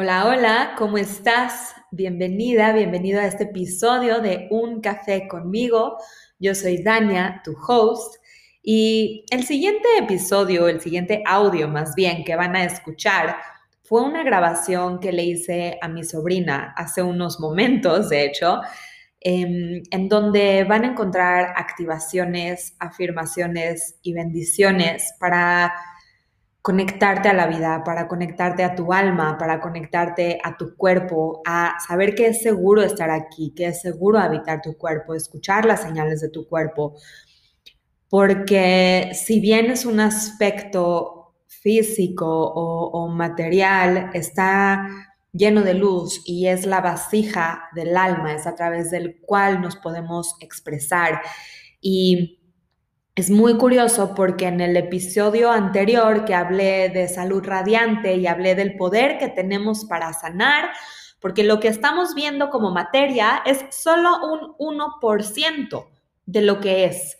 Hola, hola, ¿cómo estás? Bienvenida, bienvenido a este episodio de Un Café conmigo. Yo soy Dania, tu host, y el siguiente episodio, el siguiente audio más bien que van a escuchar, fue una grabación que le hice a mi sobrina hace unos momentos, de hecho, em, en donde van a encontrar activaciones, afirmaciones y bendiciones para conectarte a la vida, para conectarte a tu alma, para conectarte a tu cuerpo, a saber que es seguro estar aquí, que es seguro habitar tu cuerpo, escuchar las señales de tu cuerpo. Porque si bien es un aspecto físico o, material, está lleno de luz y es la vasija del alma, es a través del cual nos podemos expresar. Y es muy curioso porque en el episodio anterior que hablé de salud radiante y hablé del poder que tenemos para sanar, porque lo que estamos viendo como materia es solo un 1% de lo que es.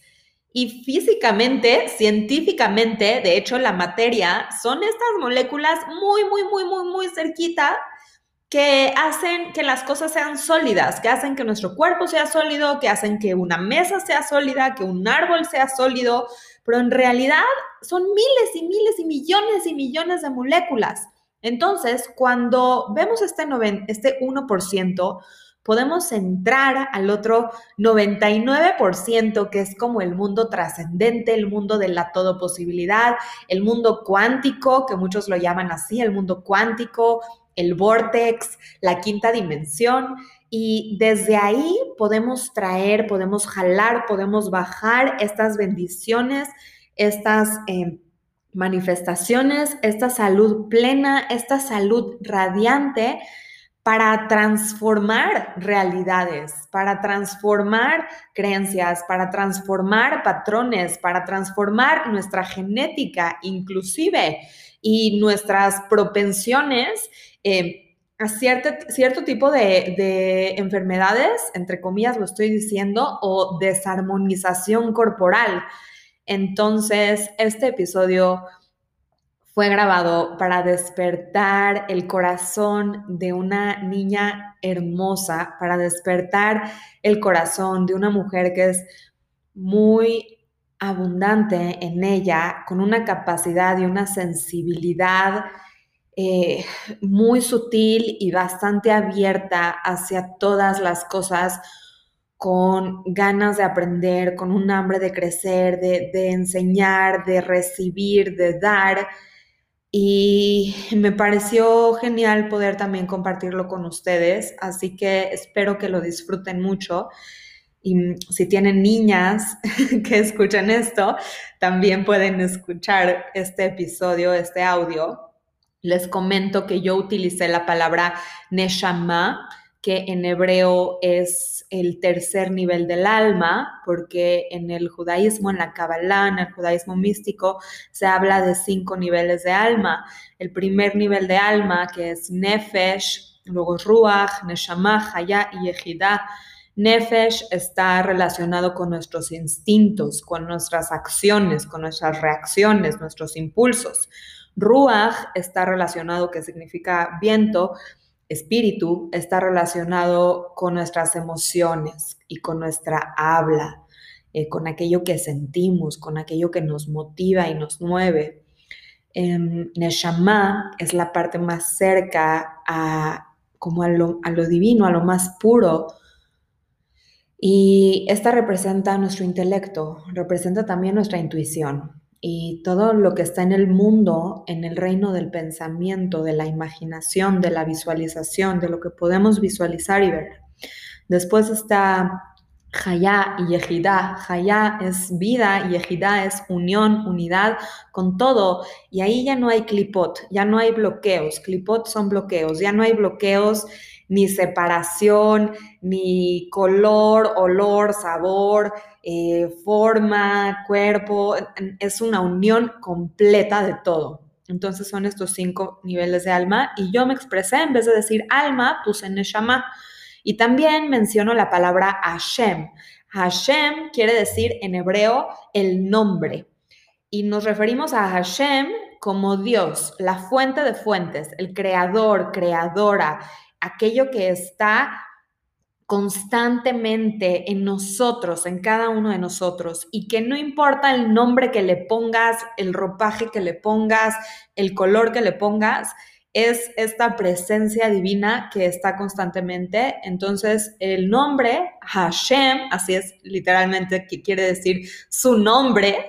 Y físicamente, científicamente, de hecho, la materia son estas moléculas muy, muy, muy, muy, muy cerquita que hacen que las cosas sean sólidas, que hacen que nuestro cuerpo sea sólido, que hacen que una mesa sea sólida, que un árbol sea sólido, pero en realidad son miles y miles y millones y millones de moléculas. Entonces, cuando vemos este, este 1%, podemos entrar al otro 99%, que es como el mundo trascendente, el mundo de la todo posibilidad, el mundo cuántico, que muchos lo llaman así, el mundo cuántico, el vortex, la quinta dimensión. Y desde ahí podemos traer, podemos jalar, podemos bajar estas bendiciones, estas eh, manifestaciones, esta salud plena, esta salud radiante para transformar realidades, para transformar creencias, para transformar patrones, para transformar nuestra genética inclusive y nuestras propensiones eh, a cierto, cierto tipo de, de, enfermedades, entre comillas lo estoy diciendo, o desarmonización corporal. Entonces, este episodio fue grabado para despertar el corazón de una niña hermosa, para despertar el corazón de una mujer que es muy abundante en ella, con una capacidad y una sensibilidad eh, muy sutil y bastante abierta hacia todas las cosas, con ganas de aprender, con un hambre de crecer, de, de enseñar, de recibir, de dar. Y me pareció genial poder también compartirlo con ustedes, así que espero que lo disfruten mucho. Y si tienen niñas que escuchan esto, también pueden escuchar este episodio, este audio les comento que yo utilicé la palabra neshama, que en hebreo es el tercer nivel del alma, porque en el judaísmo, en la Kabbalah, en el judaísmo místico, se habla de cinco niveles de alma. El primer nivel de alma, que es nefesh, luego ruach, neshama, haya y yehida. Nefesh está relacionado con nuestros instintos, con nuestras acciones, con nuestras reacciones, nuestros impulsos. Ruach está relacionado, que significa viento, espíritu, está relacionado con nuestras emociones y con nuestra habla, eh, con aquello que sentimos, con aquello que nos motiva y nos mueve. Eh, Neshama es la parte más cerca a, como a lo, a lo divino, a lo más puro. Y esta representa nuestro intelecto, representa también nuestra intuición y todo lo que está en el mundo, en el reino del pensamiento, de la imaginación, de la visualización, de lo que podemos visualizar y ver. Después está Hayá y. Hayá es vida y es unión, unidad con todo. Y ahí ya no hay clipot, ya no hay bloqueos. Clipot son bloqueos, ya no hay bloqueos ni separación, ni color, olor, sabor, eh, forma, cuerpo, es una unión completa de todo. Entonces son estos cinco niveles de alma y yo me expresé, en vez de decir alma, puse neshama. Y también menciono la palabra Hashem. Hashem quiere decir en hebreo el nombre. Y nos referimos a Hashem como Dios, la fuente de fuentes, el creador, creadora, aquello que está constantemente en nosotros, en cada uno de nosotros, y que no importa el nombre que le pongas, el ropaje que le pongas, el color que le pongas, es esta presencia divina que está constantemente. Entonces, el nombre Hashem, así es literalmente que quiere decir su nombre,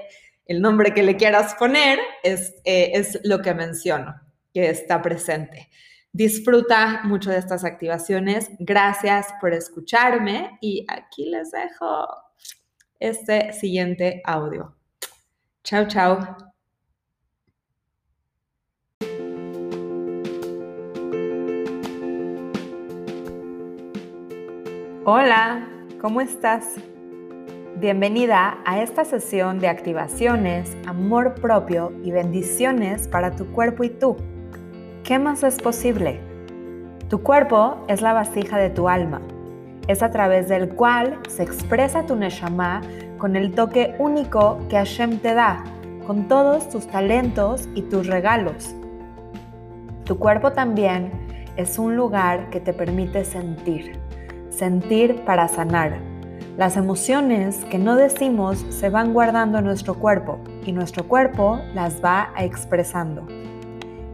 el nombre que le quieras poner, es, eh, es lo que menciono, que está presente. Disfruta mucho de estas activaciones. Gracias por escucharme y aquí les dejo este siguiente audio. Chao, chao. Hola, ¿cómo estás? Bienvenida a esta sesión de activaciones, amor propio y bendiciones para tu cuerpo y tú. ¿Qué más es posible? Tu cuerpo es la vasija de tu alma. Es a través del cual se expresa tu neshama con el toque único que Hashem te da, con todos tus talentos y tus regalos. Tu cuerpo también es un lugar que te permite sentir, sentir para sanar. Las emociones que no decimos se van guardando en nuestro cuerpo y nuestro cuerpo las va expresando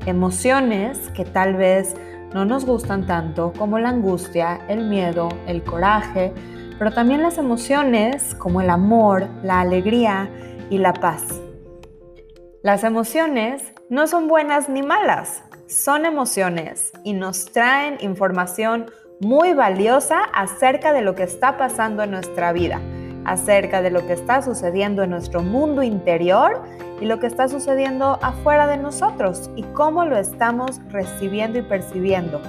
emociones que tal vez no nos gustan tanto como la angustia, el miedo, el coraje, pero también las emociones como el amor, la alegría y la paz. Las emociones no son buenas ni malas, son emociones y nos traen información muy valiosa acerca de lo que está pasando en nuestra vida, acerca de lo que está sucediendo en nuestro mundo interior y lo que está sucediendo afuera de nosotros y cómo lo estamos recibiendo y percibiendo.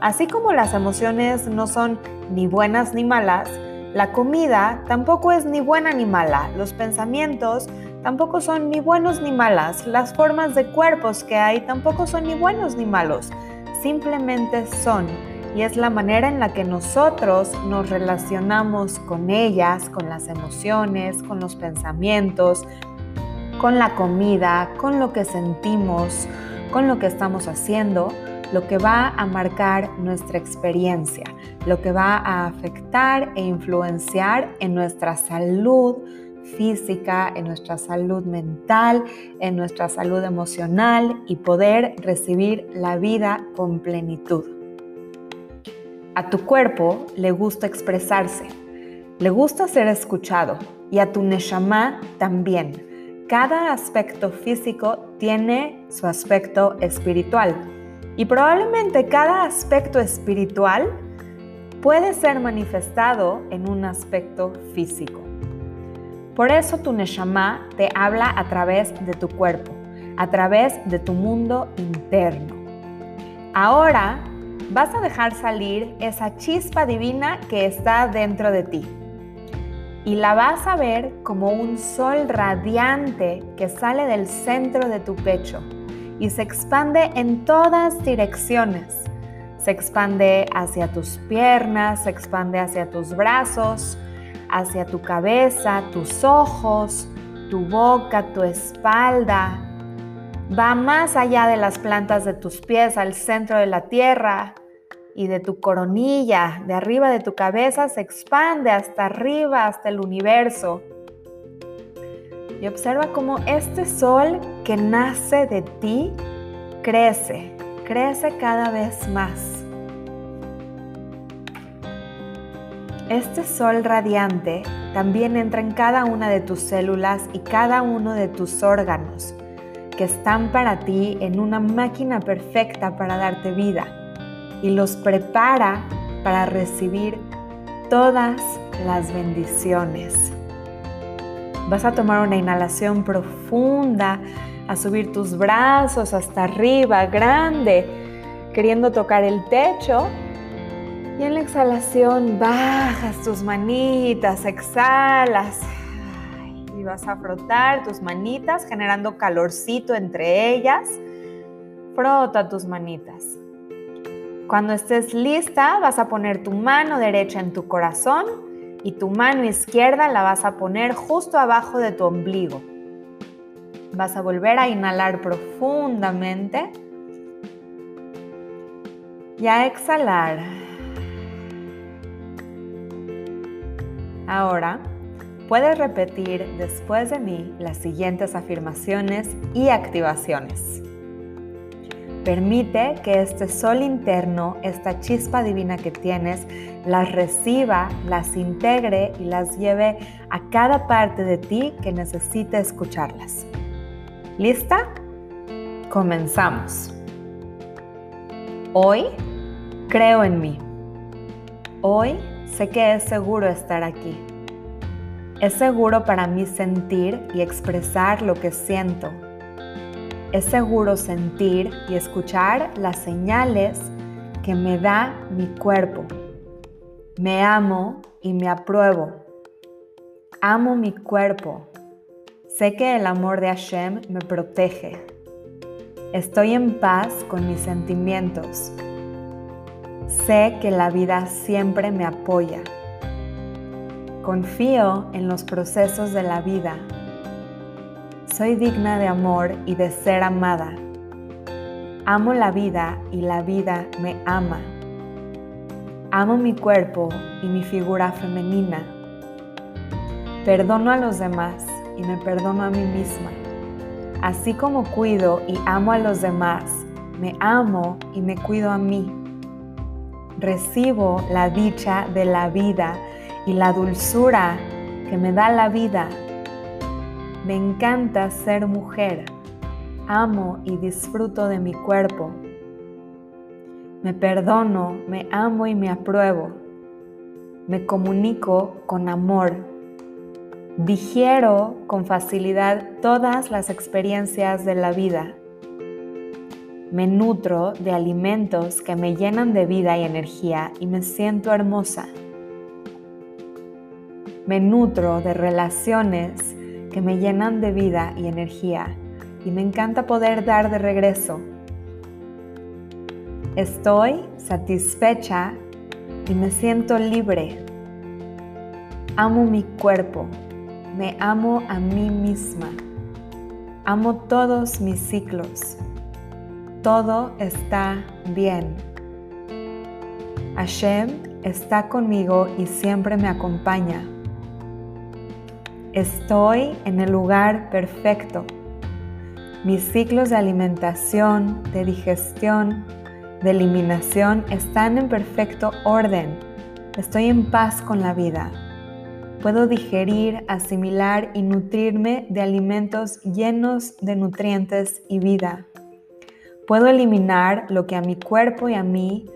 Así como las emociones no son ni buenas ni malas, la comida tampoco es ni buena ni mala, los pensamientos tampoco son ni buenos ni malas, las formas de cuerpos que hay tampoco son ni buenos ni malos, simplemente son y es la manera en la que nosotros nos relacionamos con ellas, con las emociones, con los pensamientos, con la comida, con lo que sentimos, con lo que estamos haciendo, lo que va a marcar nuestra experiencia, lo que va a afectar e influenciar en nuestra salud física, en nuestra salud mental, en nuestra salud emocional y poder recibir la vida con plenitud. A tu cuerpo le gusta expresarse, le gusta ser escuchado y a tu neshama también cada aspecto físico tiene su aspecto espiritual y probablemente cada aspecto espiritual puede ser manifestado en un aspecto físico. Por eso tu neshama te habla a través de tu cuerpo, a través de tu mundo interno. Ahora vas a dejar salir esa chispa divina que está dentro de ti y la vas a ver como un sol radiante que sale del centro de tu pecho y se expande en todas direcciones. Se expande hacia tus piernas, se expande hacia tus brazos, hacia tu cabeza, tus ojos, tu boca, tu espalda. Va más allá de las plantas de tus pies al centro de la tierra y de tu coronilla, de arriba de tu cabeza, se expande hasta arriba, hasta el universo. Y observa cómo este sol que nace de ti crece, crece cada vez más. Este sol radiante también entra en cada una de tus células y cada uno de tus órganos, que están para ti en una máquina perfecta para darte vida y los prepara para recibir todas las bendiciones. Vas a tomar una inhalación profunda, a subir tus brazos hasta arriba, grande, queriendo tocar el techo. Y en la exhalación bajas tus manitas, exhalas y vas a frotar tus manitas generando calorcito entre ellas. Frota tus manitas. Cuando estés lista, vas a poner tu mano derecha en tu corazón y tu mano izquierda la vas a poner justo abajo de tu ombligo. Vas a volver a inhalar profundamente y a exhalar. Ahora puedes repetir después de mí las siguientes afirmaciones y activaciones. Permite que este sol interno, esta chispa divina que tienes, las reciba, las integre y las lleve a cada parte de ti que necesite escucharlas. ¿Lista? Comenzamos. Hoy creo en mí. Hoy sé que es seguro estar aquí. Es seguro para mí sentir y expresar lo que siento es seguro sentir y escuchar las señales que me da mi cuerpo. Me amo y me apruebo. Amo mi cuerpo. Sé que el amor de Hashem me protege. Estoy en paz con mis sentimientos. Sé que la vida siempre me apoya. Confío en los procesos de la vida soy digna de amor y de ser amada. Amo la vida y la vida me ama. Amo mi cuerpo y mi figura femenina. Perdono a los demás y me perdono a mí misma. Así como cuido y amo a los demás, me amo y me cuido a mí. Recibo la dicha de la vida y la dulzura que me da la vida me encanta ser mujer. Amo y disfruto de mi cuerpo. Me perdono, me amo y me apruebo. Me comunico con amor. Digiero con facilidad todas las experiencias de la vida. Me nutro de alimentos que me llenan de vida y energía y me siento hermosa. Me nutro de relaciones que me llenan de vida y energía y me encanta poder dar de regreso. Estoy satisfecha y me siento libre. Amo mi cuerpo, me amo a mí misma. Amo todos mis ciclos. Todo está bien. Hashem está conmigo y siempre me acompaña. Estoy en el lugar perfecto. Mis ciclos de alimentación, de digestión, de eliminación están en perfecto orden. Estoy en paz con la vida. Puedo digerir, asimilar y nutrirme de alimentos llenos de nutrientes y vida. Puedo eliminar lo que a mi cuerpo y a mí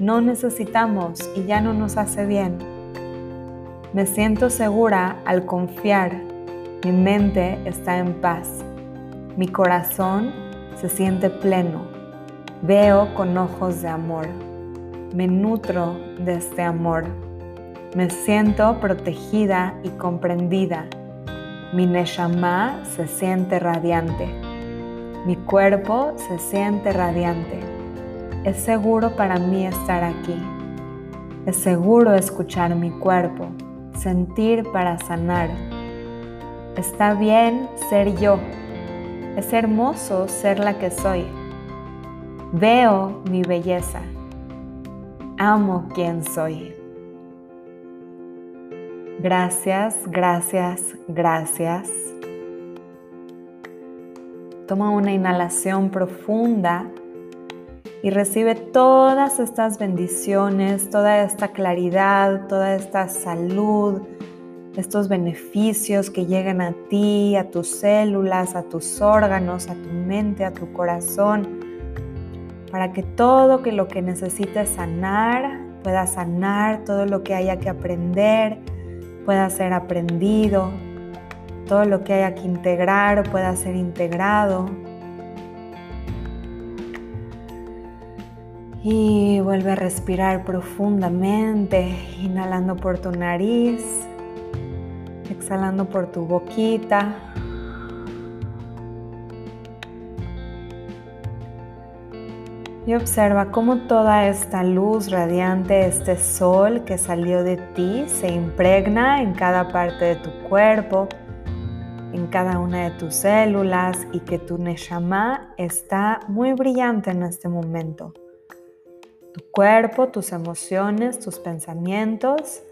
no necesitamos y ya no nos hace bien. Me siento segura al confiar. Mi mente está en paz. Mi corazón se siente pleno. Veo con ojos de amor. Me nutro de este amor. Me siento protegida y comprendida. Mi neshama se siente radiante. Mi cuerpo se siente radiante. Es seguro para mí estar aquí. Es seguro escuchar mi cuerpo sentir para sanar. Está bien ser yo. Es hermoso ser la que soy. Veo mi belleza. Amo quien soy. Gracias, gracias, gracias. Toma una inhalación profunda y recibe todas estas bendiciones, toda esta claridad, toda esta salud, estos beneficios que llegan a ti, a tus células, a tus órganos, a tu mente, a tu corazón, para que todo lo que necesites sanar pueda sanar, todo lo que haya que aprender pueda ser aprendido, todo lo que haya que integrar pueda ser integrado. Y vuelve a respirar profundamente, inhalando por tu nariz, exhalando por tu boquita. Y observa cómo toda esta luz radiante, este sol que salió de ti, se impregna en cada parte de tu cuerpo, en cada una de tus células y que tu Neshama está muy brillante en este momento. Tu cuerpo, tus emociones, tus pensamientos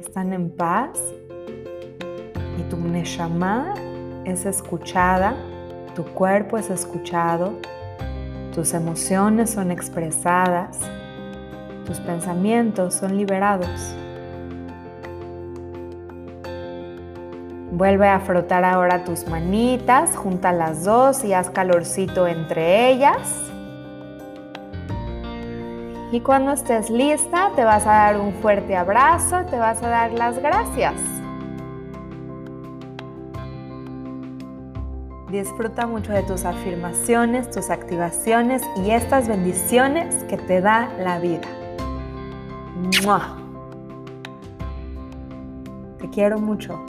están en paz y tu Neshama es escuchada, tu cuerpo es escuchado, tus emociones son expresadas, tus pensamientos son liberados. Vuelve a frotar ahora tus manitas, junta las dos y haz calorcito entre ellas. Y cuando estés lista, te vas a dar un fuerte abrazo, te vas a dar las gracias. Disfruta mucho de tus afirmaciones, tus activaciones y estas bendiciones que te da la vida. Te quiero mucho.